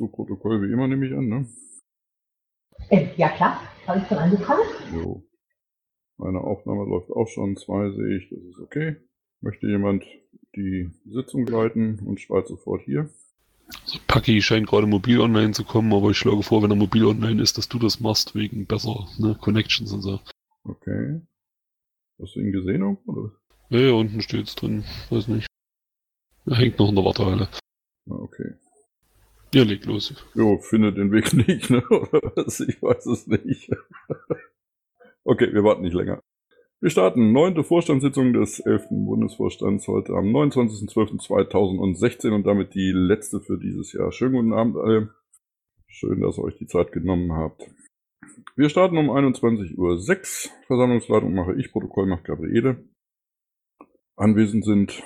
Du Protokoll wie immer, nehme ich an, ne? Äh, ja klar, habe ich schon angefangen. Jo. Meine Aufnahme läuft auch schon, zwei sehe ich, das ist okay. Möchte jemand die Sitzung leiten und schreibt sofort hier? Also Paki scheint gerade mobil online zu kommen, aber ich schlage vor, wenn er mobil online ist, dass du das machst, wegen besser ne, Connections und so. Okay. Hast du ihn gesehen irgendwo, oder? Ja, ja, unten steht's drin. Weiß nicht. Er hängt noch in der Wartehalle. Ah, okay. Ja, leg los. Jo, findet den Weg nicht, ne? Ich weiß es nicht. okay, wir warten nicht länger. Wir starten. Neunte Vorstandssitzung des 11. Bundesvorstands heute am 29.12.2016 und damit die letzte für dieses Jahr. Schönen guten Abend alle. Schön, dass ihr euch die Zeit genommen habt. Wir starten um 21.06 Uhr. Versammlungsleitung mache ich, Protokoll macht Gabriele. Anwesend sind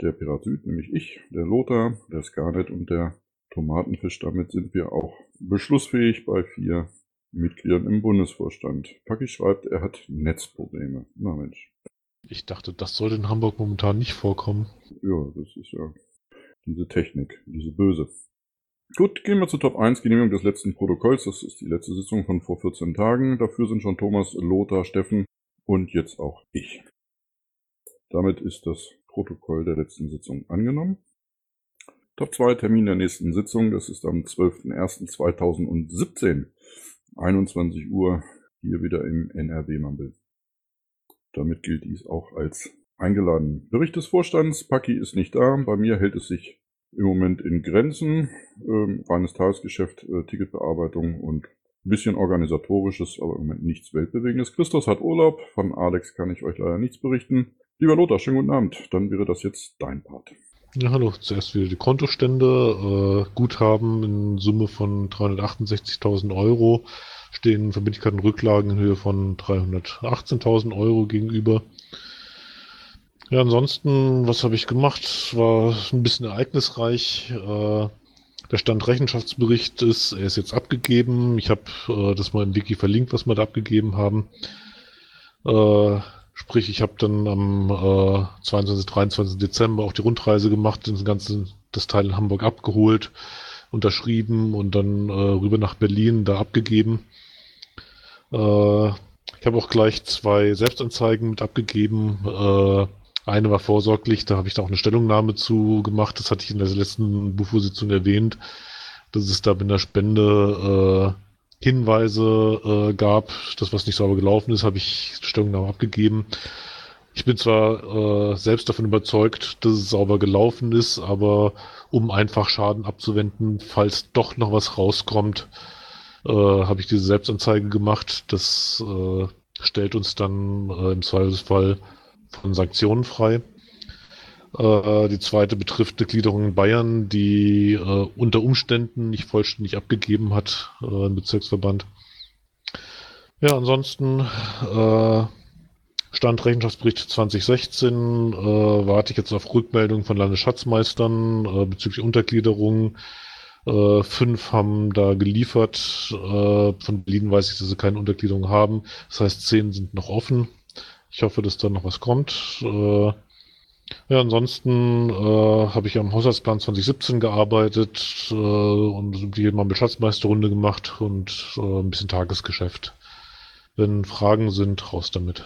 der Pirat Süd, nämlich ich, der Lothar, der Scarlett und der Tomatenfisch. Damit sind wir auch beschlussfähig bei vier Mitgliedern im Bundesvorstand. Paki schreibt, er hat Netzprobleme. Na Mensch. Ich dachte, das sollte in Hamburg momentan nicht vorkommen. Ja, das ist ja diese Technik, diese böse. Gut, gehen wir zu Top 1, Genehmigung des letzten Protokolls. Das ist die letzte Sitzung von vor 14 Tagen. Dafür sind schon Thomas, Lothar, Steffen und jetzt auch ich. Damit ist das Protokoll der letzten Sitzung angenommen. Top 2 Termin der nächsten Sitzung, das ist am 12.01.2017, 21 Uhr, hier wieder im NRW-Mambel. Damit gilt dies auch als eingeladen. Bericht des Vorstands, Paki ist nicht da, bei mir hält es sich im Moment in Grenzen, ähm, reines Tagesgeschäft, äh, Ticketbearbeitung und ein bisschen organisatorisches, aber im Moment nichts Weltbewegendes. Christos hat Urlaub, von Alex kann ich euch leider nichts berichten. Lieber Lothar, schönen guten Abend, dann wäre das jetzt dein Part. Ja, hallo. Zuerst wieder die Kontostände. Äh, Guthaben in Summe von 368.000 Euro stehen Verbindlichkeiten in Höhe von 318.000 Euro gegenüber. Ja, ansonsten, was habe ich gemacht? War ein bisschen ereignisreich. Äh, der Stand Rechenschaftsbericht ist, er ist jetzt abgegeben. Ich habe äh, das mal im Wiki verlinkt, was wir da abgegeben haben. Äh, Sprich, ich habe dann am äh, 22, 23. Dezember auch die Rundreise gemacht, das ganze das Teil in Hamburg abgeholt, unterschrieben und dann äh, rüber nach Berlin da abgegeben. Äh, ich habe auch gleich zwei Selbstanzeigen mit abgegeben. Äh, eine war vorsorglich, da habe ich da auch eine Stellungnahme zu gemacht. Das hatte ich in der letzten Bufo-Sitzung erwähnt, dass es da mit einer Spende äh, Hinweise äh, gab, das was nicht sauber gelaufen ist, habe ich Stellungnahme abgegeben. Ich bin zwar äh, selbst davon überzeugt, dass es sauber gelaufen ist, aber um einfach Schaden abzuwenden, falls doch noch was rauskommt, äh, habe ich diese Selbstanzeige gemacht. Das äh, stellt uns dann äh, im Zweifelsfall von Sanktionen frei. Äh, die zweite betrifft eine Gliederung in Bayern, die äh, unter Umständen nicht vollständig abgegeben hat, äh, im Bezirksverband. Ja, ansonsten äh, Stand Rechenschaftsbericht 2016 äh, warte ich jetzt auf Rückmeldung von Landesschatzmeistern äh, bezüglich Untergliederungen. Äh, fünf haben da geliefert. Äh, von Berlin weiß ich, dass sie keine Untergliederung haben. Das heißt, zehn sind noch offen. Ich hoffe, dass da noch was kommt. Äh, ja, ansonsten äh, habe ich am Haushaltsplan 2017 gearbeitet äh, und wie immer eine Schatzmeisterrunde gemacht und äh, ein bisschen Tagesgeschäft. Wenn Fragen sind, raus damit.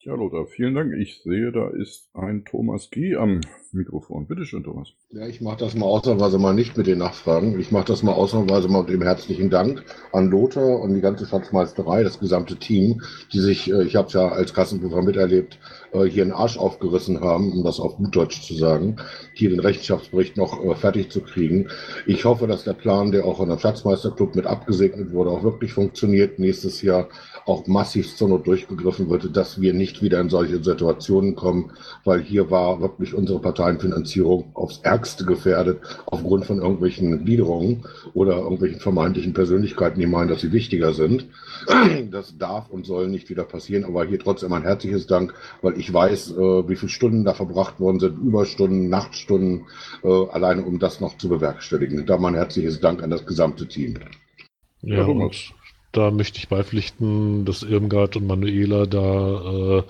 Ja, Lothar, vielen Dank. Ich sehe, da ist ein Thomas G. am Mikrofon. Bitte schön, Thomas. Ja, ich mache das mal ausnahmsweise mal nicht mit den Nachfragen. Ich mache das mal ausnahmsweise mal mit dem herzlichen Dank an Lothar und die ganze Schatzmeisterei, das gesamte Team, die sich, äh, ich habe es ja als Kassenprüfer miterlebt, äh, hier einen Arsch aufgerissen haben, um das auf gut Deutsch zu sagen, hier den Rechenschaftsbericht noch äh, fertig zu kriegen. Ich hoffe, dass der Plan, der auch von der Schatzmeisterclub mit abgesegnet wurde, auch wirklich funktioniert. Nächstes Jahr auch massiv zur Not durchgegriffen wird, dass wir nicht wieder in solche Situationen kommen, weil hier war wirklich unsere Parteienfinanzierung aufs Ärgste gefährdet, aufgrund von irgendwelchen Gliederungen oder irgendwelchen vermeintlichen Persönlichkeiten, die meinen, dass sie wichtiger sind. Das darf und soll nicht wieder passieren, aber hier trotzdem ein herzliches Dank, weil ich weiß, äh, wie viele Stunden da verbracht worden sind, Überstunden, Nachtstunden, äh, alleine um das noch zu bewerkstelligen. Da mein herzliches Dank an das gesamte Team. Ja, und da möchte ich beipflichten, dass Irmgard und Manuela da äh,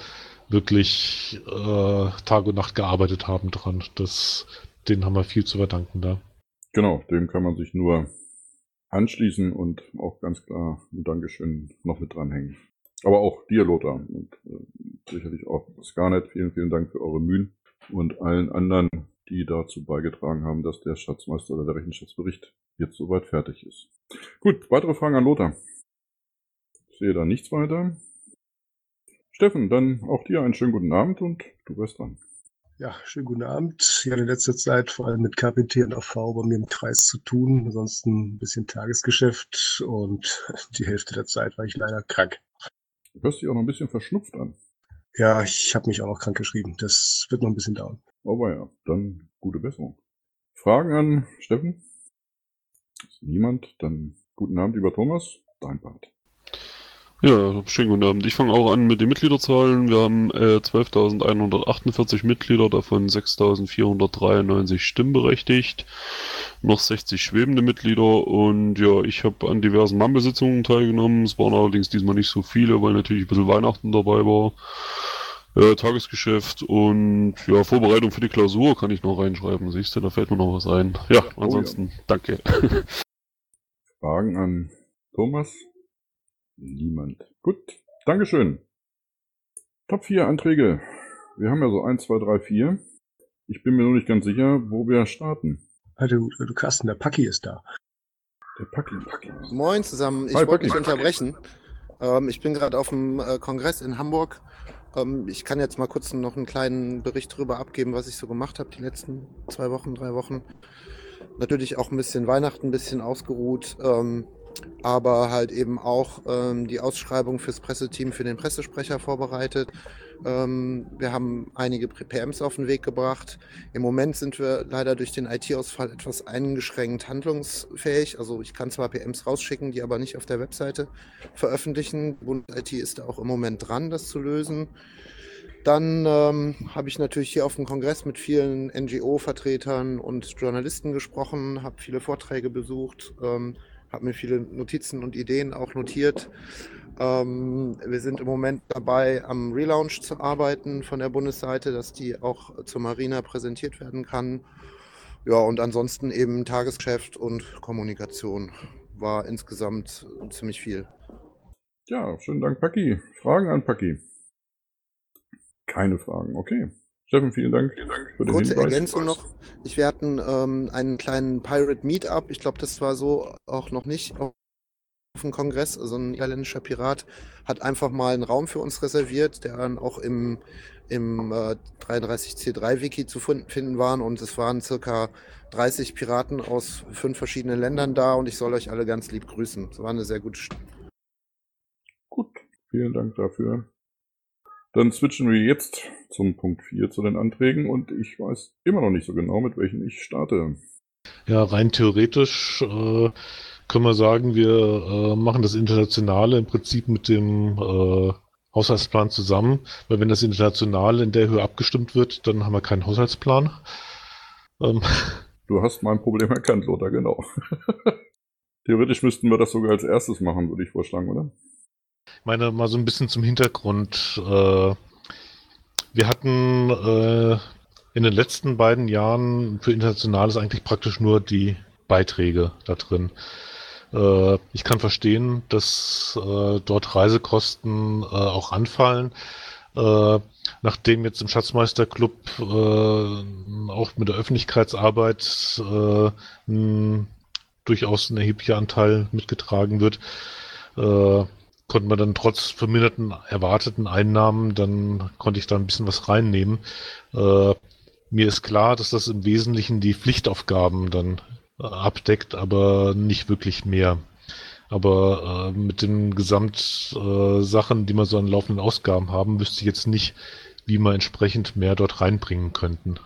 wirklich äh, Tag und Nacht gearbeitet haben dran. Das, denen haben wir viel zu verdanken da. Genau, dem kann man sich nur anschließen und auch ganz klar ein Dankeschön noch mit dranhängen. Aber auch dir, Lothar, und äh, sicherlich auch Scarnet, vielen, vielen Dank für eure Mühen und allen anderen, die dazu beigetragen haben, dass der Schatzmeister oder der Rechenschaftsbericht jetzt soweit fertig ist. Gut, weitere Fragen an Lothar. Sehe da nichts weiter. Steffen, dann auch dir einen schönen guten Abend und du wirst dran. Ja, schönen guten Abend. Ich hatte in letzter Zeit vor allem mit KPT und AV bei mir im Kreis zu tun. Ansonsten ein bisschen Tagesgeschäft und die Hälfte der Zeit war ich leider krank. Du hörst dich auch noch ein bisschen verschnupft an. Ja, ich habe mich auch noch krank geschrieben. Das wird noch ein bisschen dauern. Aber ja, dann gute Besserung. Fragen an Steffen? Ist niemand? Dann guten Abend, lieber Thomas. Dein Part. Ja, schönen guten Abend. Ich fange auch an mit den Mitgliederzahlen. Wir haben äh, 12.148 Mitglieder, davon 6.493 stimmberechtigt, noch 60 schwebende Mitglieder und ja, ich habe an diversen Mammelsitzungen teilgenommen. Es waren allerdings diesmal nicht so viele, weil natürlich ein bisschen Weihnachten dabei war. Äh, Tagesgeschäft und ja, Vorbereitung für die Klausur kann ich noch reinschreiben. Siehst du, da fällt mir noch was ein. Ja, ansonsten, ja. danke. Fragen an Thomas? Niemand. Gut, Dankeschön. Top 4 Anträge. Wir haben ja so 1, 2, 3, 4. Ich bin mir nur nicht ganz sicher, wo wir starten. Also, du Carsten, der Paki ist da. Der Paki. Paki. Moin zusammen, ich Hi, wollte nicht unterbrechen. Ähm, ich bin gerade auf dem äh, Kongress in Hamburg. Ähm, ich kann jetzt mal kurz noch einen kleinen Bericht darüber abgeben, was ich so gemacht habe die letzten zwei Wochen, drei Wochen. Natürlich auch ein bisschen Weihnachten, ein bisschen ausgeruht, ähm, aber halt eben auch ähm, die Ausschreibung fürs Presseteam für den Pressesprecher vorbereitet. Ähm, wir haben einige PMs auf den Weg gebracht. Im Moment sind wir leider durch den IT-Ausfall etwas eingeschränkt handlungsfähig. Also ich kann zwar PMs rausschicken, die aber nicht auf der Webseite veröffentlichen. Bund IT ist da auch im Moment dran, das zu lösen. Dann ähm, habe ich natürlich hier auf dem Kongress mit vielen NGO-Vertretern und Journalisten gesprochen, habe viele Vorträge besucht, ähm, habe mir viele Notizen und Ideen auch notiert. Ähm, wir sind im Moment dabei, am Relaunch zu arbeiten von der Bundesseite, dass die auch zur Marina präsentiert werden kann. Ja, und ansonsten eben Tagesgeschäft und Kommunikation war insgesamt ziemlich viel. Ja, schönen Dank, Paki. Fragen an Paki? Keine Fragen, okay. Steffen, vielen Dank, für den Kurze Hinweis. Ergänzung noch. Ich, wir hatten ähm, einen kleinen Pirate Meetup. Ich glaube, das war so auch noch nicht auf dem Kongress. Also ein niederländischer Pirat hat einfach mal einen Raum für uns reserviert, der dann auch im, im äh, 33C3-Wiki zu finden waren. Und es waren circa 30 Piraten aus fünf verschiedenen Ländern da. Und ich soll euch alle ganz lieb grüßen. Es war eine sehr gute St Gut, vielen Dank dafür. Dann switchen wir jetzt zum Punkt 4 zu den Anträgen und ich weiß immer noch nicht so genau, mit welchen ich starte. Ja, rein theoretisch äh, können wir sagen, wir äh, machen das Internationale im Prinzip mit dem äh, Haushaltsplan zusammen, weil wenn das Internationale in der Höhe abgestimmt wird, dann haben wir keinen Haushaltsplan. Ähm, Du hast mein Problem erkannt, Lothar, genau. Theoretisch müssten wir das sogar als erstes machen, würde ich vorschlagen, oder? Meine, mal so ein bisschen zum Hintergrund. Äh, wir hatten äh, in den letzten beiden Jahren für Internationales eigentlich praktisch nur die Beiträge da drin. Äh, ich kann verstehen, dass äh, dort Reisekosten äh, auch anfallen. Äh, nachdem jetzt im Schatzmeisterclub äh, auch mit der Öffentlichkeitsarbeit äh, durchaus ein erheblicher Anteil mitgetragen wird, konnte man dann trotz verminderten erwarteten Einnahmen, dann konnte ich da ein bisschen was reinnehmen. Äh, mir ist klar, dass das im Wesentlichen die Pflichtaufgaben dann äh, abdeckt, aber nicht wirklich mehr. Aber äh, mit den Gesamtsachen, äh, die wir so an laufenden Ausgaben haben, wüsste ich jetzt nicht, wie wir entsprechend mehr dort reinbringen könnten.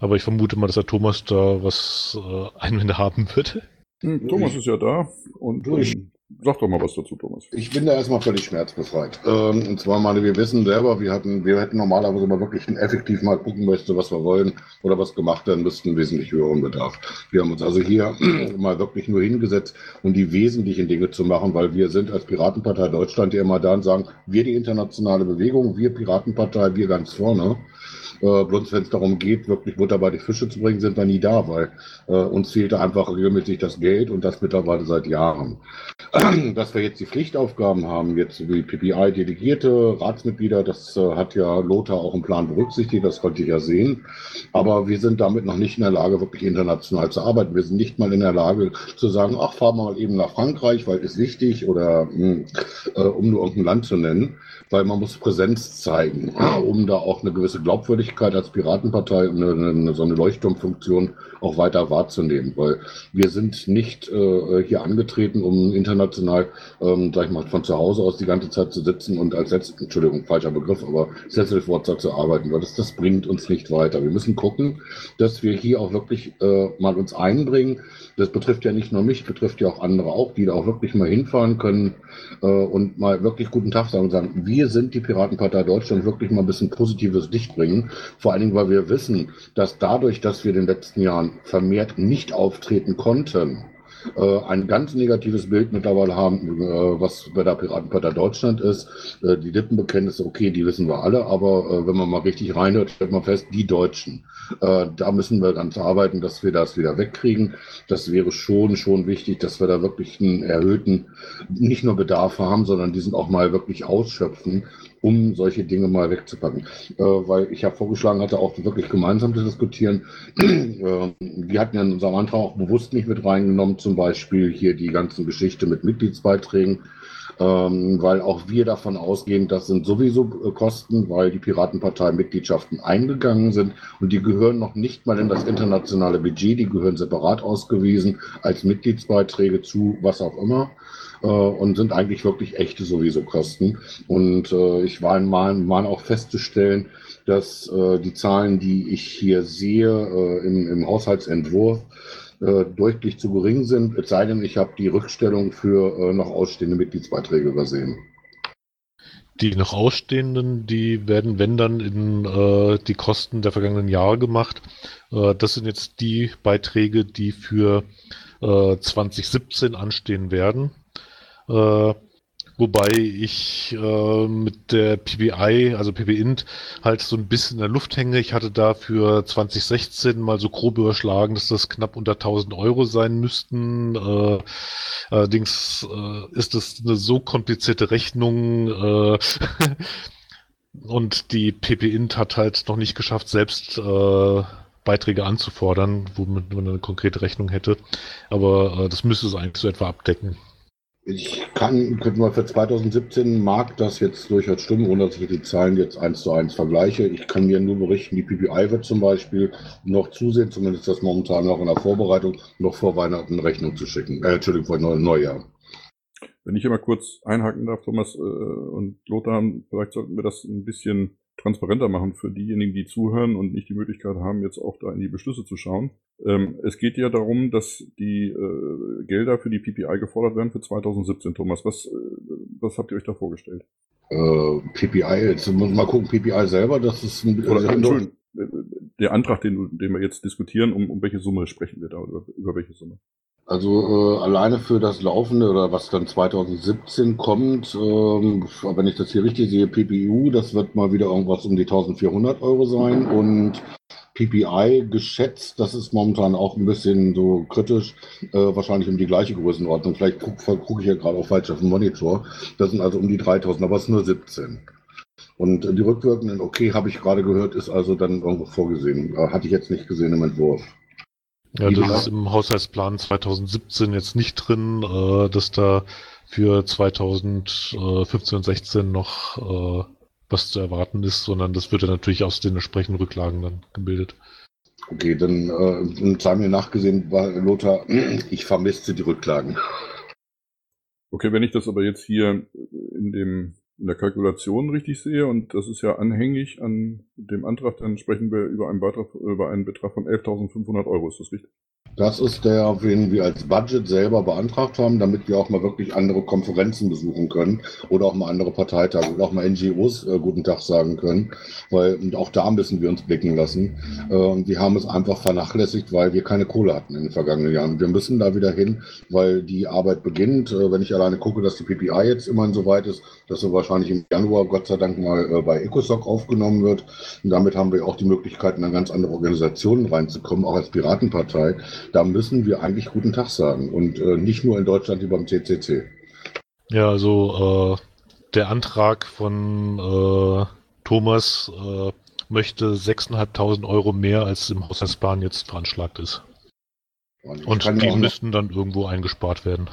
Aber ich vermute mal, dass der Thomas da was äh, Einwände haben würde. Hm, Thomas ist ja da und Du, ich- ähm, sag doch mal was dazu, Thomas. Ich bin da erstmal völlig schmerzbefreit. Ähm, und zwar, meine, wir wissen selber, wir hatten, wir hätten normalerweise mal wirklich effektiv mal gucken möchte, was wir wollen oder was gemacht werden müsste, einen wesentlich höheren Bedarf. Wir haben uns also hier mal wirklich nur hingesetzt, um die wesentlichen Dinge zu machen, weil wir sind als Piratenpartei Deutschland ja immer da und sagen, wir die internationale Bewegung, wir Piratenpartei, wir ganz vorne. Äh, bloß wenn es darum geht, wirklich Butter bei die Fische zu bringen, sind wir nie da, weil äh, uns fehlte einfach regelmäßig das Geld und das mittlerweile seit Jahren. Dass wir jetzt die Pflichtaufgaben haben, jetzt wie PPI Delegierte, Ratsmitglieder, das äh, hat ja Lothar auch im Plan berücksichtigt, das konnte ich ja sehen. Aber wir sind damit noch nicht in der Lage, wirklich international zu arbeiten. Wir sind nicht mal in der Lage zu sagen, ach, fahren wir mal eben nach Frankreich, weil ist wichtig oder mh, hm, äh, um nur irgendein Land zu nennen, weil man muss Präsenz zeigen, um da auch eine gewisse Glaubwürdigkeit als Piratenpartei und eine, eine, so eine Leuchtturmfunktion auch weiter wahrzunehmen, weil wir sind nicht äh, hier angetreten, um international, ähm, sag ich mal, von zu Hause aus die ganze Zeit zu sitzen und als Setz, Entschuldigung, falscher Begriff, aber Setzelforzer zu arbeiten, weil das, das bringt uns nicht weiter. Wir müssen gucken, dass wir hier auch wirklich äh, mal uns einbringen. Das betrifft ja nicht nur mich, betrifft ja auch andere auch, die da auch wirklich mal hinfahren können äh, und mal wirklich guten Tag sagen und sagen, wir sind die Piratenpartei Deutschland, wirklich mal ein bisschen positives Licht bringen. Vor allen Dingen, weil wir wissen, dass dadurch, dass wir in den letzten Jahren vermehrt nicht auftreten konnten, äh, ein ganz negatives Bild mittlerweile haben, äh, was bei der Piratenpartei Deutschland ist. Äh, die Lippenbekenntnisse, okay, die wissen wir alle, aber wenn man mal richtig reinhört, stellt man fest, die Deutschen. Da müssen wir ganz arbeiten, dass wir das wieder wegkriegen. Das wäre schon, schon wichtig, dass wir da wirklich einen erhöhten, nicht nur Bedarf haben, sondern diesen auch mal wirklich ausschöpfen um solche Dinge mal wegzupacken. Äh, weil ich ja vorgeschlagen hatte, auch wirklich gemeinsam zu diskutieren. äh, wir hatten ja in unserem Antrag auch bewusst nicht mit reingenommen, zum Beispiel hier die ganzen Geschichte mit Mitgliedsbeiträgen. Ähm, weil auch wir davon ausgehen, das sind sowieso äh, Kosten, weil die Piratenpartei Mitgliedschaften eingegangen sind und die gehören noch nicht mal in das internationale Budget, die gehören separat ausgewiesen als Mitgliedsbeiträge zu was auch immer äh, und sind eigentlich wirklich echte sowieso Kosten. Und äh, ich war in Malen, Malen auch festzustellen, dass äh, die Zahlen, die ich hier sehe äh, im, im Haushaltsentwurf, äh, deutlich zu gering sind, es sei denn, ich habe die Rückstellung für äh, noch ausstehende Mitgliedsbeiträge übersehen. Die noch ausstehenden, die werden, wenn dann, in äh, die Kosten der vergangenen Jahre gemacht. Äh, das sind jetzt die Beiträge, die für äh, 2017 anstehen werden. Wobei ich äh, mit der PBI, also PBInt, halt so ein bisschen in der Luft hänge. Ich hatte da für 2016 mal so grob überschlagen, dass das knapp unter 1000 Euro sein müssten. Äh, allerdings äh, ist das eine so komplizierte Rechnung. Äh, und die PPInt hat halt noch nicht geschafft, selbst äh, Beiträge anzufordern, womit man eine konkrete Rechnung hätte. Aber äh, das müsste es eigentlich so etwa abdecken. Ich kann, könnte mal für 2017 mag das jetzt durchaus stimmen, ohne dass ich die Zahlen jetzt eins zu eins vergleiche. Ich kann mir nur berichten, die PPI wird zum Beispiel noch zusehen, zumindest das momentan noch in der Vorbereitung, noch vor Weihnachten Rechnung zu schicken. Äh, Entschuldigung, vor Neujahr. Wenn ich hier mal kurz einhaken darf, Thomas äh, und Lothar, vielleicht sollten wir das ein bisschen transparenter machen für diejenigen, die zuhören und nicht die Möglichkeit haben, jetzt auch da in die Beschlüsse zu schauen. Ähm, es geht ja darum, dass die äh, Gelder für die PPI gefordert werden für 2017. Thomas, was, äh, was habt ihr euch da vorgestellt? Äh, PPI, jetzt muss mal gucken, PPI selber, das ist ein Oder, Entschuldigung, äh, der Antrag, den, den wir jetzt diskutieren, um, um welche Summe sprechen wir da, über, über welche Summe? Also äh, alleine für das Laufende oder was dann 2017 kommt, ähm, wenn ich das hier richtig sehe, PPU, das wird mal wieder irgendwas um die 1400 Euro sein und PPI geschätzt, das ist momentan auch ein bisschen so kritisch, äh, wahrscheinlich um die gleiche Größenordnung. Vielleicht gucke guck ich ja gerade auch falsch auf dem Monitor. Das sind also um die 3000, aber es ist nur 17. Und die rückwirkenden, okay, habe ich gerade gehört, ist also dann irgendwo vorgesehen. Äh, hatte ich jetzt nicht gesehen im Entwurf. Ja, das ist im Haushaltsplan 2017 jetzt nicht drin, äh, dass da für 2015 und 16 noch äh, was zu erwarten ist, sondern das wird ja natürlich aus den entsprechenden Rücklagen dann gebildet. Okay, dann äh, sei mir nachgesehen, war Lothar, ich vermisste die Rücklagen. Okay, wenn ich das aber jetzt hier in dem in der Kalkulation richtig sehe, und das ist ja anhängig an dem Antrag, dann sprechen wir über einen, Beitrag, über einen Betrag von 11.500 Euro, ist das richtig? Das ist der, den wir als Budget selber beantragt haben, damit wir auch mal wirklich andere Konferenzen besuchen können oder auch mal andere Parteitage oder auch mal NGOs äh, guten Tag sagen können, weil und auch da müssen wir uns blicken lassen. Äh, die haben es einfach vernachlässigt, weil wir keine Kohle hatten in den vergangenen Jahren. Wir müssen da wieder hin, weil die Arbeit beginnt. Äh, wenn ich alleine gucke, dass die PPI jetzt immerhin so weit ist, dass sie wahrscheinlich im Januar Gott sei Dank mal äh, bei ECOSOC aufgenommen wird. Und damit haben wir auch die Möglichkeit, in ganz andere Organisationen reinzukommen, auch als Piratenpartei da müssen wir eigentlich guten Tag sagen und äh, nicht nur in Deutschland wie beim CCC. Ja, also äh, der Antrag von äh, Thomas äh, möchte 6.500 Euro mehr, als im Haushaltsplan jetzt veranschlagt ist. Und, und die müssten dann irgendwo eingespart werden.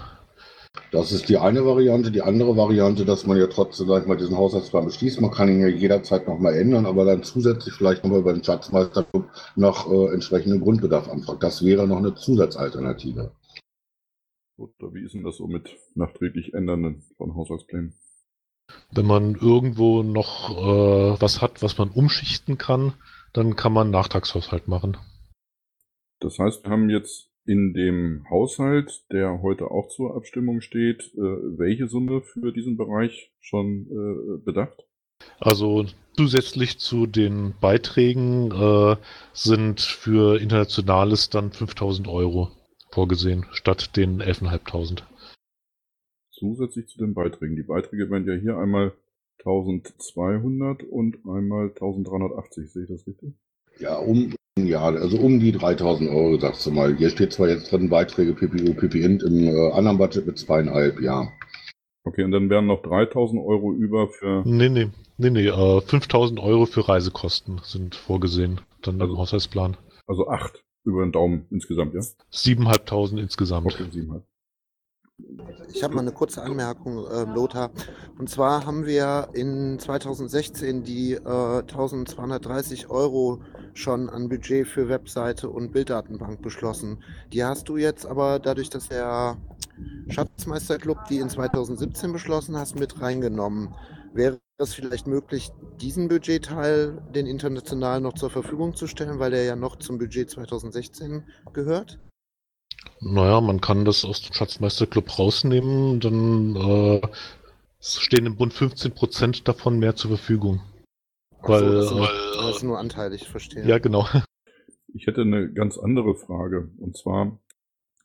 Das ist die eine Variante. Die andere Variante, dass man ja trotzdem, sag ich mal, diesen Haushaltsplan beschließt. Man kann ihn ja jederzeit nochmal ändern, aber dann zusätzlich vielleicht nochmal über den Schatzmeisterclub nach äh, entsprechendem Grundbedarf anfragt. Das wäre noch eine Zusatzalternative. Oder wie ist denn das so mit nachträglich Ändern von Haushaltsplänen? Wenn man irgendwo noch äh, was hat, was man umschichten kann, dann kann man Nachtragshaushalt machen. Das heißt, wir haben jetzt in dem Haushalt, der heute auch zur Abstimmung steht, äh, welche Summe für diesen Bereich schon äh, bedacht? Also zusätzlich zu den Beiträgen äh, sind für Internationales dann 5000 Euro vorgesehen, statt den 11.500. Zusätzlich zu den Beiträgen. Die Beiträge werden ja hier einmal 1200 und einmal 1380, sehe ich das richtig? Ja, um, ja, also um die 3000 Euro, sagst du mal. Hier steht zwar jetzt drin Beiträge PPU, PPInt im äh, anderen Budget mit zweieinhalb, ja. Okay, und dann wären noch 3000 Euro über für. Nee, nee, nee, nee, äh, 5000 Euro für Reisekosten sind vorgesehen, dann also, im Haushaltsplan. Also acht über den Daumen insgesamt, ja? 7.500 insgesamt. Okay, 7.500. Ich habe mal eine kurze Anmerkung, äh, Lothar. Und zwar haben wir in 2016 die äh, 1230 Euro schon an Budget für Webseite und Bilddatenbank beschlossen. Die hast du jetzt aber dadurch, dass der Schatzmeisterclub die in 2017 beschlossen hast, mit reingenommen. Wäre es vielleicht möglich, diesen Budgetteil den international noch zur Verfügung zu stellen, weil der ja noch zum Budget 2016 gehört? Naja, man kann das aus dem Schatzmeisterclub rausnehmen, dann äh, stehen im Bund 15% davon mehr zur Verfügung. Weil, so, das, äh, weil, das ist nur anteilig, verstehe. Ja, genau. Ich hätte eine ganz andere Frage. Und zwar,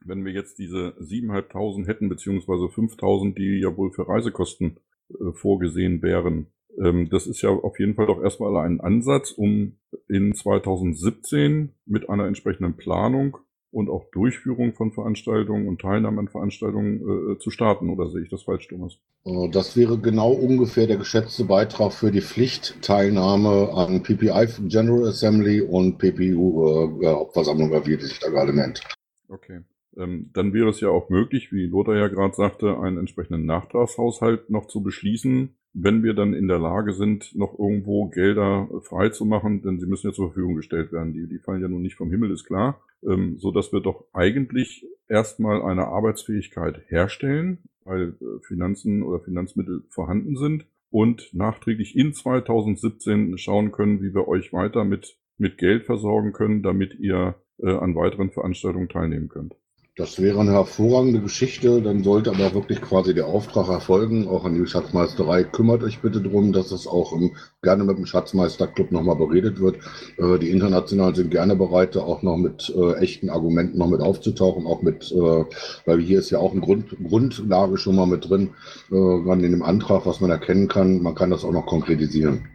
wenn wir jetzt diese 7.500 hätten, beziehungsweise 5.000, die ja wohl für Reisekosten äh, vorgesehen wären, ähm, das ist ja auf jeden Fall doch erstmal ein Ansatz, um in 2017 mit einer entsprechenden Planung und auch Durchführung von Veranstaltungen und Teilnahme an Veranstaltungen äh, zu starten. Oder sehe ich das falsch, Thomas? Äh, das wäre genau ungefähr der geschätzte Beitrag für die Pflichtteilnahme an PPI General Assembly und PPU äh, Hauptversammlung, wie die sich da gerade nennt. Okay. Ähm, dann wäre es ja auch möglich, wie Lothar ja gerade sagte, einen entsprechenden Nachtragshaushalt noch zu beschließen, wenn wir dann in der Lage sind, noch irgendwo Gelder frei zu machen, denn sie müssen ja zur Verfügung gestellt werden. Die, die fallen ja nun nicht vom Himmel, ist klar, ähm, so dass wir doch eigentlich erstmal eine Arbeitsfähigkeit herstellen, weil äh, Finanzen oder Finanzmittel vorhanden sind und nachträglich in 2017 schauen können, wie wir euch weiter mit, mit Geld versorgen können, damit ihr äh, an weiteren Veranstaltungen teilnehmen könnt. Das wäre eine hervorragende Geschichte, dann sollte aber wirklich quasi der Auftrag erfolgen, auch an die Schatzmeisterei. Kümmert euch bitte darum, dass es auch im, gerne mit dem Schatzmeisterclub nochmal beredet wird. Äh, die Internationalen sind gerne bereit, da auch noch mit äh, echten Argumenten noch mit aufzutauchen, auch mit, äh, weil hier ist ja auch eine Grund, Grundlage schon mal mit drin, äh, in dem Antrag, was man erkennen kann. Man kann das auch noch konkretisieren.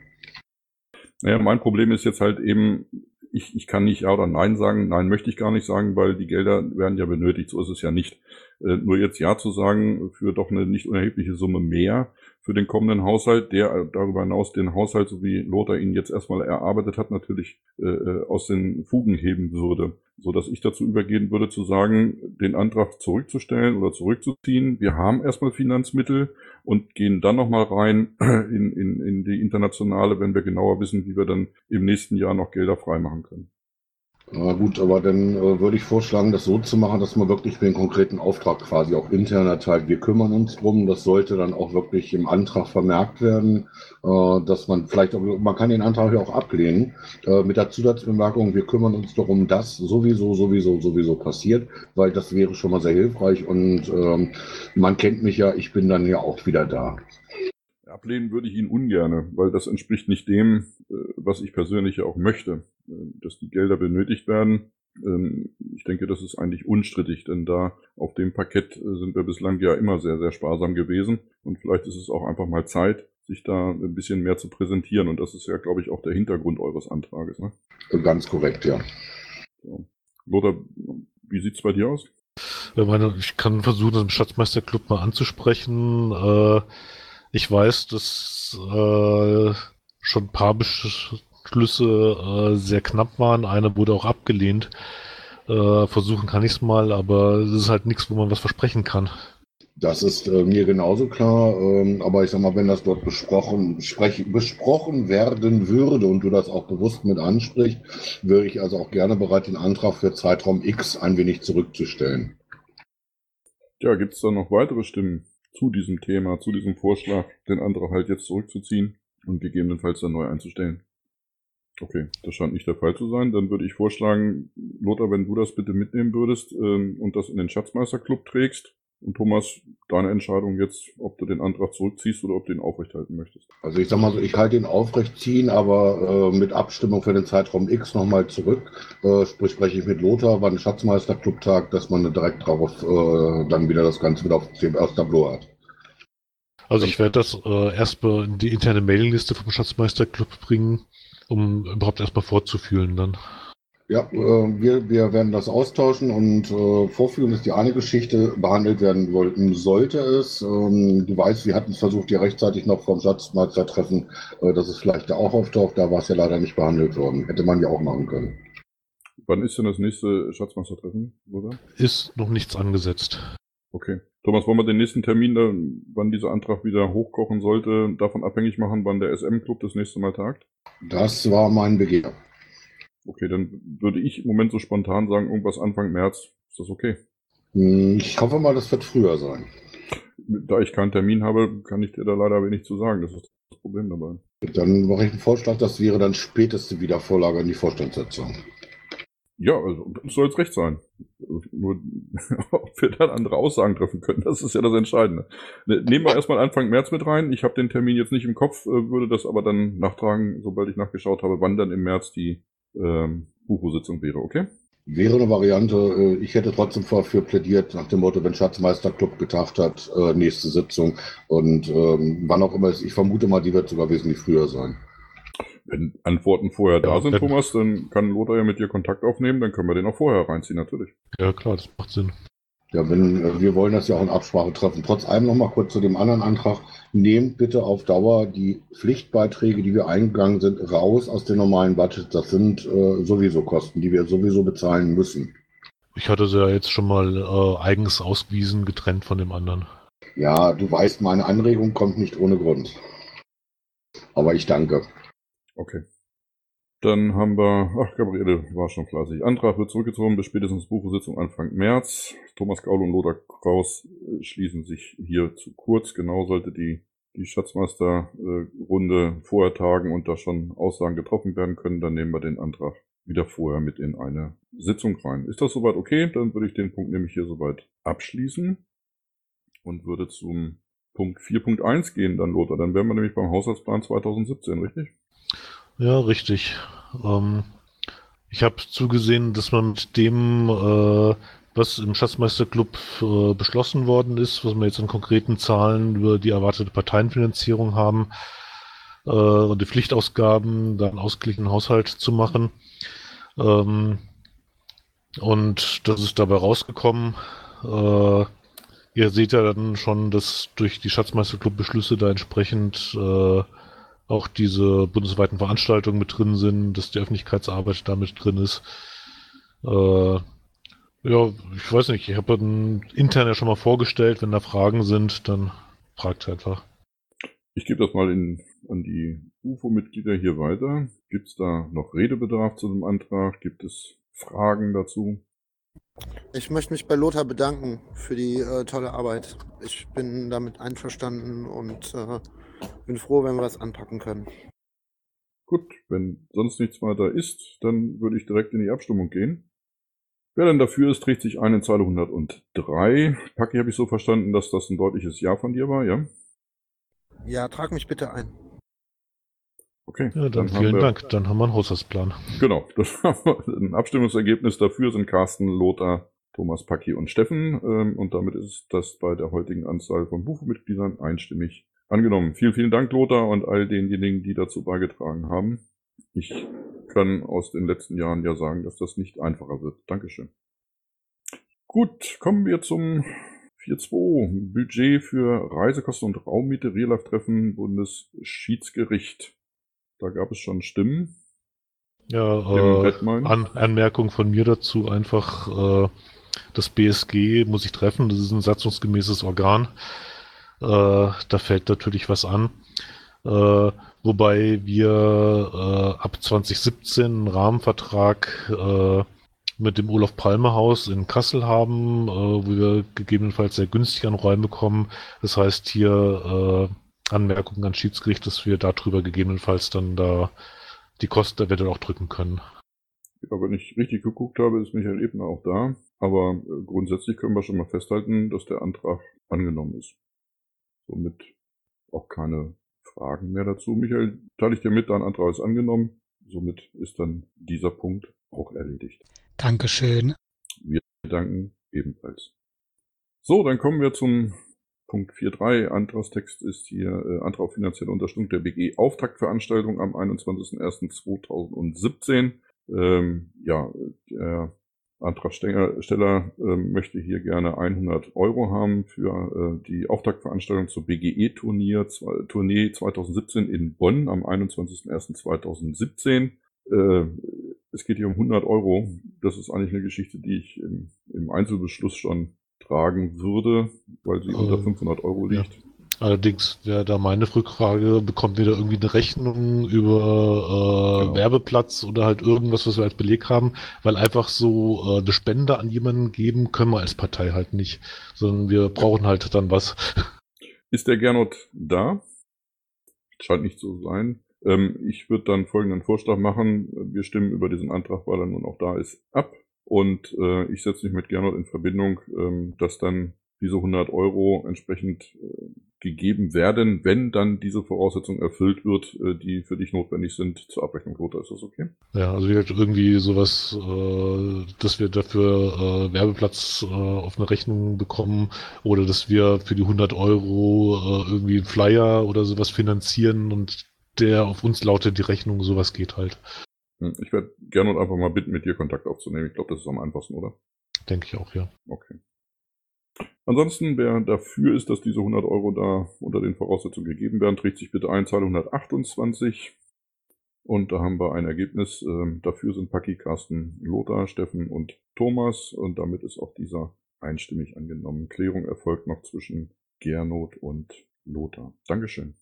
Naja, mein Problem ist jetzt halt eben, ich, ich kann nicht Ja oder Nein sagen. Nein, möchte ich gar nicht sagen, weil die Gelder werden ja benötigt. So ist es ja nicht. Äh, nur jetzt Ja zu sagen für doch eine nicht unerhebliche Summe mehr für den kommenden Haushalt, der darüber hinaus den Haushalt, so wie Lothar ihn jetzt erstmal erarbeitet hat, natürlich äh, äh, aus den Fugen heben würde. So dass ich dazu übergehen würde zu sagen, den Antrag zurückzustellen oder zurückzuziehen. Wir haben erstmal Finanzmittel und gehen dann nochmal rein in, in, in die internationale, wenn wir genauer wissen, wie wir dann im nächsten Jahr noch Gelder freimachen können. Na gut, aber dann äh, würde ich vorschlagen, das so zu machen, dass man wirklich den konkreten Auftrag quasi auch intern erteilt. Wir kümmern uns drum. Das sollte dann auch wirklich im Antrag vermerkt werden, äh, dass man vielleicht auch, man kann den Antrag ja auch ablehnen, äh, mit der Zusatzbemerkung, wir kümmern uns darum, dass sowieso, sowieso, sowieso passiert, weil das wäre schon mal sehr hilfreich und ähm, man kennt mich ja, ich bin dann ja auch wieder da. Ablehnen würde ich ihn ungerne, weil das entspricht nicht dem, äh, was ich persönlich auch möchte, dass die Gelder benötigt werden. Ähm, ich denke, das ist eigentlich unstrittig, denn da auf dem Parkett äh, sind wir bislang ja immer sehr, sehr sparsam gewesen und vielleicht ist es auch einfach mal Zeit, sich da ein bisschen mehr zu präsentieren und das ist ja, glaube ich, auch der Hintergrund eures Antrages. Ne? Ganz korrekt, ja. So. Lothar, wie sieht's bei dir aus? Ich, meine, ich kann versuchen, das im Schatzmeisterclub mal anzusprechen. Äh, ich weiß, dass äh, schon ein paar Beschlüsse äh, sehr knapp waren. Einer wurde auch abgelehnt. Äh, versuchen kann ich es mal, aber es ist halt nichts, wo man was versprechen kann. Das ist äh, mir genauso klar, ähm, aber ich sag mal, wenn das dort besprochen, sprech, besprochen werden würde und du das auch bewusst mit ansprichst, wäre ich also auch gerne bereit, den Antrag für Zeitraum X ein wenig zurückzustellen. Ja, gibt es da noch weitere Stimmen? zu diesem Thema, zu diesem Vorschlag, den Antrag halt jetzt zurückzuziehen und gegebenenfalls dann neu einzustellen. Okay, das scheint nicht der Fall zu sein. Dann würde ich vorschlagen, Lothar, wenn du das bitte mitnehmen würdest ähm, und das in den Schatzmeisterclub trägst. Und Thomas, deine Entscheidung jetzt, ob du den Antrag zurückziehst oder ob du ihn aufrechthalten möchtest. Also ich sag mal so, ich halte ihn aufrecht ziehen, aber äh, mit Abstimmung für den Zeitraum X nochmal zurück. Äh, sprich, spreche ich mit Lothar beim Schatzmeisterclub-Tag, dass man direkt darauf äh, dann wieder das Ganze wieder auf dem Tableau hat. Also ich werde das äh, erstmal in die interne Mailingliste vom Schatzmeisterclub bringen, um überhaupt erstmal vorzufühlen dann. Ja, äh, wir, wir werden das austauschen und äh, vorführen ist die eine Geschichte. Behandelt werden wollten, sollte es. Ähm, du weißt, wir hatten es versucht, ja rechtzeitig noch vom Schatzmeistertreffen, äh, dass es vielleicht da auch auftaucht. Da war es ja leider nicht behandelt worden. Hätte man ja auch machen können. Wann ist denn das nächste Schatzmeistertreffen, oder? Ist noch nichts angesetzt. Okay. Thomas, wollen wir den nächsten Termin, da, wann dieser Antrag wieder hochkochen sollte, davon abhängig machen, wann der SM-Club das nächste Mal tagt? Das war mein Begehr. Okay, dann würde ich im Moment so spontan sagen, irgendwas Anfang März. Ist das okay? Hm, ich hoffe mal, das wird früher sein. Da ich keinen Termin habe, kann ich dir da leider wenig zu sagen. Das ist das Problem dabei. Dann mache ich einen Vorschlag, das wäre dann späteste Wiedervorlage in die Vorstandssitzung. Ja, also soll jetzt recht sein. Nur, ob wir dann andere Aussagen treffen können, das ist ja das Entscheidende. Ne, nehmen wir erstmal Anfang März mit rein. Ich habe den Termin jetzt nicht im Kopf, äh, würde das aber dann nachtragen, sobald ich nachgeschaut habe, wann dann im März die ähm, Bucho-Sitzung wäre, okay? Wäre eine Variante. Äh, ich hätte trotzdem dafür plädiert, nach dem Motto, wenn Schatzmeisterclub getagt hat, äh, nächste Sitzung und ähm, wann auch immer es, ich vermute mal, die wird sogar wesentlich früher sein. Wenn Antworten vorher da sind, Thomas, dann kann Lothar ja mit dir Kontakt aufnehmen, dann können wir den auch vorher reinziehen, natürlich. Ja, klar, das macht Sinn. Ja, wenn, äh, wir wollen das ja auch in Absprache treffen. Trotz allem noch mal kurz zu dem anderen Antrag. Nehmt bitte auf Dauer die Pflichtbeiträge, die wir eingegangen sind, raus aus den normalen Budgets. Das sind äh, sowieso Kosten, die wir sowieso bezahlen müssen. Ich hatte sie ja jetzt schon mal äh, eigens ausgewiesen, getrennt von dem anderen. Ja, du weißt, meine Anregung kommt nicht ohne Grund. Aber ich danke. Okay. Dann haben wir, ach, Gabriele war schon fleißig. Antrag wird zurückgezogen bis spätestens Buchesitzung Anfang März. Thomas Gaul und Lothar Kraus äh, schließen sich hier zu kurz. Genau sollte die, die Schatzmeister-Runde vorher tagen und da schon Aussagen getroffen werden können, dann nehmen wir den Antrag wieder vorher mit in eine Sitzung rein. Ist das soweit okay? Dann würde ich den Punkt nämlich hier soweit abschließen und würde zum Punkt 4.1 gehen dann, Lothar. Dann wären wir nämlich beim Haushaltsplan 2017, richtig? Ja, richtig. Ähm, ich habe zugesehen, dass man mit dem, äh, was im Schatzmeisterclub äh, beschlossen worden ist, was wir jetzt an konkreten Zahlen über die erwartete Parteienfinanzierung haben äh, und die Pflichtausgaben, da einen ausgeglichenen Haushalt zu machen. Ähm, und das ist dabei rausgekommen. Äh, ihr seht ja dann schon, dass durch die Schatzmeisterclub-Beschlüsse da entsprechend äh, auch diese bundesweiten Veranstaltungen mit drin sind, dass die Öffentlichkeitsarbeit damit drin ist. Äh, ja, ich weiß nicht, ich habe intern ja schon mal vorgestellt, wenn da Fragen sind, dann fragt einfach. Ich gebe das mal in, an die UFO-Mitglieder hier weiter. Gibt es da noch Redebedarf zu dem Antrag? Gibt es Fragen dazu? Ich möchte mich bei Lothar bedanken für die äh, tolle Arbeit. Ich bin damit einverstanden und äh, bin froh, wenn wir was anpacken können. Gut, wenn sonst nichts weiter ist, dann würde ich direkt in die Abstimmung gehen. Wer denn dafür ist, trägt sich ein in Zeile 103. Paki, habe ich so verstanden, dass das ein deutliches Ja von dir war, ja? Ja, trag mich bitte ein. Okay. Ja, dann, haben vielen wir- Dank. Dann haben wir einen Haushaltsplan. Genau, das haben wir. Ein Abstimmungsergebnis dafür sind Carsten, Lothar, Thomas, Paki und Steffen. Ähm, Und damit ist das bei der heutigen Anzahl von Bufo-Mitgliedern einstimmig angenommen. Vielen, vielen Dank, Lothar, und all denjenigen, die dazu beigetragen haben. Ich kann aus den letzten Jahren ja sagen, dass das nicht einfacher wird. Dankeschön. Gut, kommen wir zum 4.2. Budget für Reisekosten und Raummiete, Real-Life-Treffen, Bundesschiedsgericht. Da gab es schon Stimmen. Ja, äh. An Anmerkung von mir dazu einfach, äh, das BSG muss ich treffen, das ist ein satzungsgemäßes Organ. Äh, da fällt natürlich was an. Äh, wobei wir äh, ab 2017 einen Rahmenvertrag mit dem Olaf Palme Haus in Kassel haben, wo wir gegebenenfalls sehr günstig an Räume kommen. Das heißt hier Anmerkungen an Schiedsgericht, dass wir darüber gegebenenfalls dann da die Kosten eventuell auch drücken können. Ja, wenn ich richtig geguckt habe, ist Michael Ebner auch da. Aber grundsätzlich können wir schon mal festhalten, dass der Antrag angenommen ist. Somit auch keine Fragen mehr dazu. Michael, teile ich dir mit, dein Antrag ist angenommen. Somit ist dann dieser Punkt auch erledigt. Dankeschön. Wir danken ebenfalls. So, dann kommen wir zum Punkt 4.3. Antragstext ist hier äh, Antrag auf finanzielle Unterstützung der BG Auftaktveranstaltung am 21.01.2017. Ähm, ja, der Antragsteller ähm, möchte hier gerne 100 Euro haben für äh, die Auftaktveranstaltung zur BGE-Turnier zwei- Tournee 2017 in Bonn am 21.01.2017. Äh, es geht hier um 100 Euro. Das ist eigentlich eine Geschichte, die ich im, im Einzelbeschluss schon tragen würde, weil sie unter Ähm, 500 Euro ja. Allerdings wäre da meine Rückfrage, bekommt wir da irgendwie eine Rechnung über äh, Genau. Werbeplatz oder halt irgendwas, was wir als Beleg haben? Weil einfach so äh, eine Spende an jemanden geben können wir als Partei halt nicht, sondern wir brauchen halt dann was. Ist der Gernot da? Scheint nicht zu sein. Ähm, ich würde dann folgenden Vorschlag machen. Wir stimmen über diesen Antrag, weil er nun auch da ist, ab. Und äh, ich setze mich mit Gernot in Verbindung, ähm, dass dann diese 100 Euro entsprechend äh, gegeben werden, wenn dann diese Voraussetzung erfüllt wird, äh, die für dich notwendig sind zur Abrechnung. Lothar, ist das okay? Ja, also irgendwie sowas, äh, dass wir dafür äh, Werbeplatz äh, auf eine Rechnung bekommen oder dass wir für die 100 Euro äh, irgendwie einen Flyer oder sowas finanzieren und der auf uns lautet die Rechnung, sowas geht halt, Hm, Ich werde Gernot einfach mal bitten, mit dir Kontakt aufzunehmen. Ich glaube, das ist am einfachsten, oder? denke ich auch, ja. Okay. Ansonsten, wer dafür ist, dass diese 100 Euro da unter den Voraussetzungen gegeben werden, trägt sich bitte ein, Zahl 128. Und da haben wir ein Ergebnis. Ähm, dafür sind Paki, Carsten, Lothar, Steffen und Thomas. Und damit ist auch dieser einstimmig angenommen. Klärung erfolgt noch zwischen Gernot und Lothar. Dankeschön.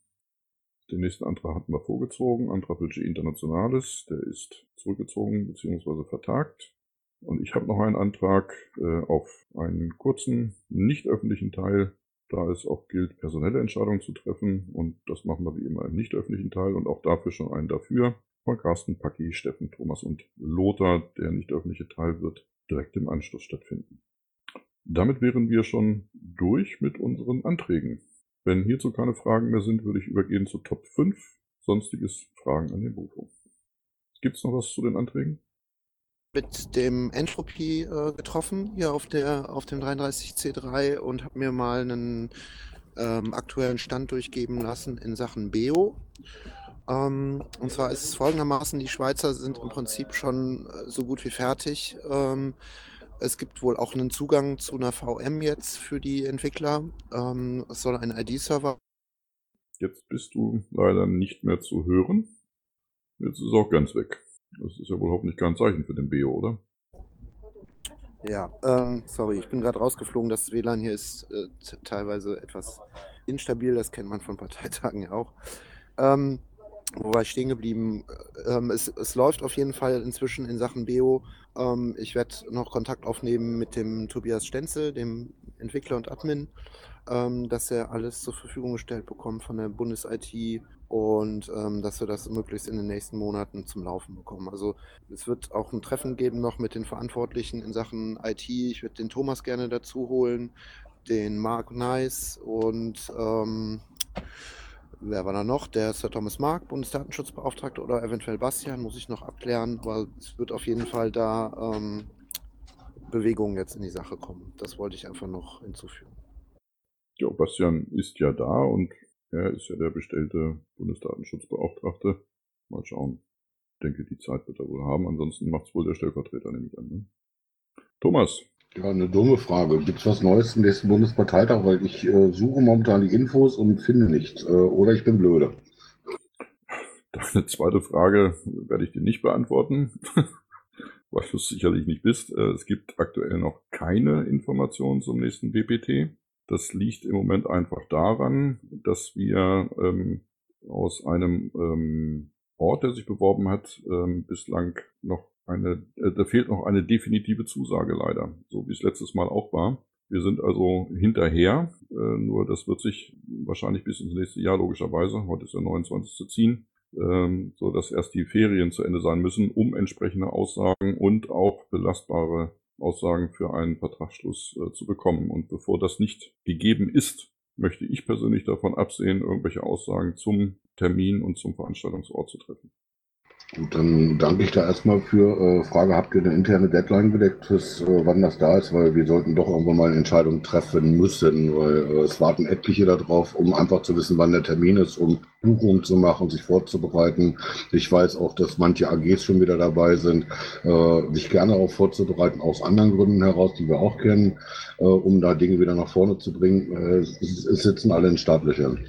Den nächsten Antrag hatten wir vorgezogen. Antrag Budget Internationales. Der ist zurückgezogen bzw. vertagt. Und ich habe noch einen Antrag äh, auf einen kurzen, nicht öffentlichen Teil, da es auch gilt, personelle Entscheidungen zu treffen. Und das machen wir wie immer im nicht öffentlichen Teil und auch dafür schon einen dafür. Von Carsten, Paki, Steffen, Thomas und Lothar. Der nicht öffentliche Teil wird direkt im Anschluss stattfinden. Damit wären wir schon durch mit unseren Anträgen. Wenn hierzu keine Fragen mehr sind, würde ich übergehen zu Top 5. Sonstiges Fragen an den Bufo. Gibt's noch was zu den Anträgen? Mit dem Entropy äh, getroffen, hier auf der auf dem 33C3 und habe mir mal einen ähm, aktuellen Stand durchgeben lassen in Sachen Beo. Ähm, und zwar ist es folgendermaßen, die Schweizer sind im Prinzip schon äh, so gut wie fertig. Ähm, es gibt wohl auch einen Zugang zu einer VM jetzt für die Entwickler. Ähm, es soll ein ID-Server Jetzt bist du leider nicht mehr zu hören. Jetzt ist es auch ganz weg. Das ist ja wohl hoffentlich kein Zeichen für den Beo, oder? Ja, ähm, sorry, ich bin gerade rausgeflogen. Das WLAN hier ist äh, teilweise etwas instabil, das kennt man von Parteitagen ja auch. Ähm, wo war ich stehen geblieben? Ähm, es, es läuft auf jeden Fall inzwischen in Sachen Beo Ähm, ich werde noch Kontakt aufnehmen mit dem Tobias Stenzel, dem Entwickler und Admin, ähm, dass er alles zur Verfügung gestellt bekommt von der Bundes-IT und ähm, dass wir das möglichst in den nächsten Monaten zum Laufen bekommen. Also es wird auch ein Treffen geben noch mit den Verantwortlichen in Sachen IT. Ich würde den Thomas gerne dazu holen, den Mark Nice und ähm, wer war da noch? Der der Thomas Mark, Bundesdatenschutzbeauftragter oder eventuell Bastian, muss ich noch abklären, weil es wird auf jeden Fall da ähm, Bewegungen jetzt in die Sache kommen. Das wollte ich einfach noch hinzufügen. Ja, Bastian ist ja da und er ist ja der bestellte Bundesdatenschutzbeauftragte. Mal schauen. Ich denke, die Zeit wird er wohl haben. Ansonsten macht es wohl der Stellvertreter, nehme ich an. Ne? Thomas. Ja, eine dumme Frage. Gibt es was Neues zum nächsten Bundesparteitag? Weil ich äh, suche momentan die Infos und finde nichts. Äh, oder ich bin blöde. Deine zweite Frage werde ich dir nicht beantworten, weil du es sicherlich nicht bist. Äh, es gibt aktuell noch keine Informationen zum nächsten BPT. Das liegt im Moment einfach daran, dass wir ähm, aus einem ähm, Ort, der sich beworben hat, ähm, bislang noch eine, äh, da fehlt noch eine definitive Zusage leider, so wie es letztes Mal auch war. Wir sind also hinterher, äh, nur das wird sich wahrscheinlich bis ins nächste Jahr logischerweise, heute ist der 29. ziehen, ähm, so dass erst die Ferien zu Ende sein müssen, um entsprechende Aussagen und auch belastbare Aussagen für einen Vertragsschluss äh, zu bekommen. Und bevor das nicht gegeben ist, möchte ich persönlich davon absehen, irgendwelche Aussagen zum Termin und zum Veranstaltungsort zu treffen. Gut, dann danke ich da erstmal für. Äh, Frage, habt ihr eine interne Deadline gedeckt, fürs, äh, wann das da ist? Weil wir sollten doch irgendwann mal eine Entscheidung treffen müssen, weil äh, es warten etliche darauf, um einfach zu wissen, wann der Termin ist, um Buchungen zu machen, sich vorzubereiten. Ich weiß auch, dass manche AGs schon wieder dabei sind, äh, sich gerne auch vorzubereiten, aus anderen Gründen heraus, die wir auch kennen, äh, um da Dinge wieder nach vorne zu bringen. Äh, es, es sitzen alle in Startlöchern.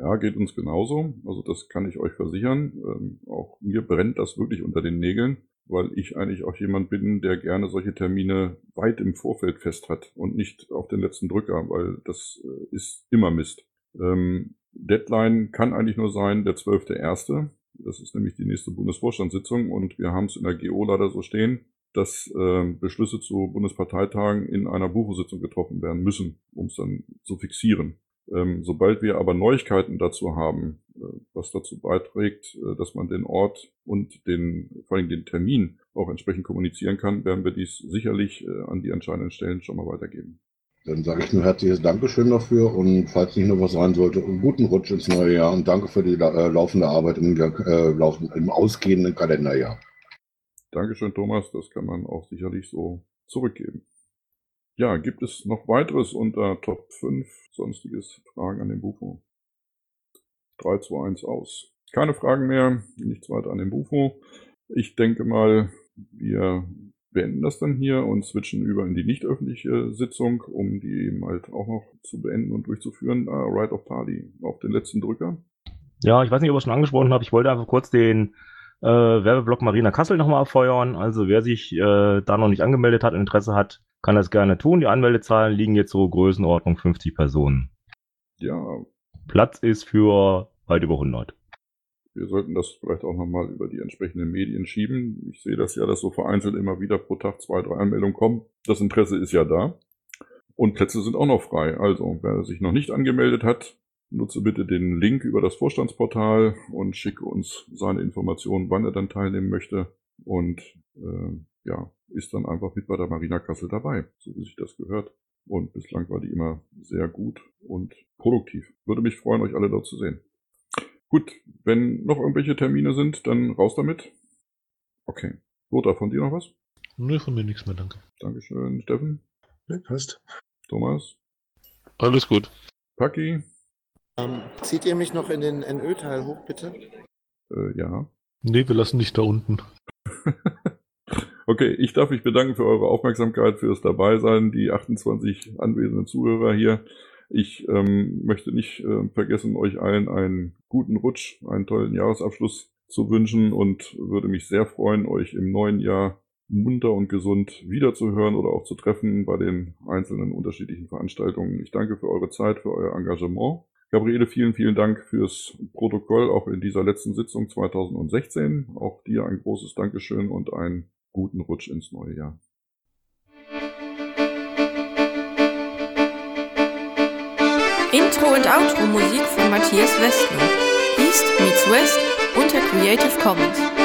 Ja, geht uns genauso. Also das kann ich euch versichern. Ähm, auch mir brennt das wirklich unter den Nägeln, weil ich eigentlich auch jemand bin, der gerne solche Termine weit im Vorfeld fest hat und nicht auf den letzten Drücker, weil das äh, ist immer Mist. Ähm, Deadline kann eigentlich nur sein der 12.1. Das ist nämlich die nächste Bundesvorstandssitzung und wir haben es in der GO leider so stehen, dass äh, Beschlüsse zu Bundesparteitagen in einer Buchositzung getroffen werden müssen, um es dann zu fixieren. Ähm, sobald wir aber Neuigkeiten dazu haben, äh, was dazu beiträgt, äh, dass man den Ort und den, vor allem den Termin auch entsprechend kommunizieren kann, werden wir dies sicherlich äh, an die entscheidenden Stellen schon mal weitergeben. Dann sage ich nur herzliches Dankeschön dafür und falls nicht noch was sein sollte, einen guten Rutsch ins neue Jahr und danke für die äh, laufende Arbeit im, äh, laufen, im ausgehenden Kalenderjahr. Dankeschön, Thomas. Das kann man auch sicherlich so zurückgeben. Ja, gibt es noch weiteres unter Top 5 sonstiges Fragen an den Bufo? 3, 2, 1 aus. Keine Fragen mehr, nichts weiter an den Bufo. Ich denke mal, wir beenden das dann hier und switchen über in die nicht öffentliche Sitzung, um die eben halt auch noch zu beenden und durchzuführen. Uh, right of Party auf den letzten Drücker. Ja, ich weiß nicht, ob ich es schon angesprochen habe. Ich wollte einfach kurz den äh, Werbeblock Marina Kassel nochmal abfeuern. Also wer sich äh, da noch nicht angemeldet hat Interesse hat, kann das gerne tun. Die Anmeldezahlen liegen jetzt so Größenordnung 50 Personen. Ja. Platz ist für weit über 100. Wir sollten das vielleicht auch nochmal über die entsprechenden Medien schieben. Ich sehe das ja, dass so vereinzelt immer wieder pro Tag zwei, drei Anmeldungen kommen. Das Interesse ist ja da. Und Plätze sind auch noch frei. Also, wer sich noch nicht angemeldet hat, nutze bitte den Link über das Vorstandsportal und schicke uns seine Informationen, wann er dann teilnehmen möchte. Und äh, ja, ist dann einfach mit bei der Marina Kassel dabei, so wie sich das gehört. Und bislang war die immer sehr gut und produktiv. Würde mich freuen, euch alle dort zu sehen. Gut, wenn noch irgendwelche Termine sind, dann raus damit. Okay. Lothar, von dir noch was? Nö, von mir nichts mehr, danke. Dankeschön. Steffen? Ja, passt. Thomas? Alles gut. Paki? Ähm, zieht ihr mich noch in den NÖ-Teil hoch, bitte? Äh, ja. Nee, wir lassen dich da unten. okay, ich darf mich bedanken für eure Aufmerksamkeit, fürs Dabeisein, die 28 anwesenden Zuhörer hier. Ich ähm, möchte nicht äh, vergessen, euch allen einen guten Rutsch, einen tollen Jahresabschluss zu wünschen und würde mich sehr freuen, euch im neuen Jahr munter und gesund wiederzuhören oder auch zu treffen bei den einzelnen unterschiedlichen Veranstaltungen. Ich danke für eure Zeit, für euer Engagement. Gabriele, vielen, vielen Dank fürs Protokoll, auch in dieser letzten Sitzung 2016. Auch dir ein großes Dankeschön und ein guten Rutsch ins neue Jahr. Intro und Outro Musik von Matthias Westner. East meets West unter Creative Commons.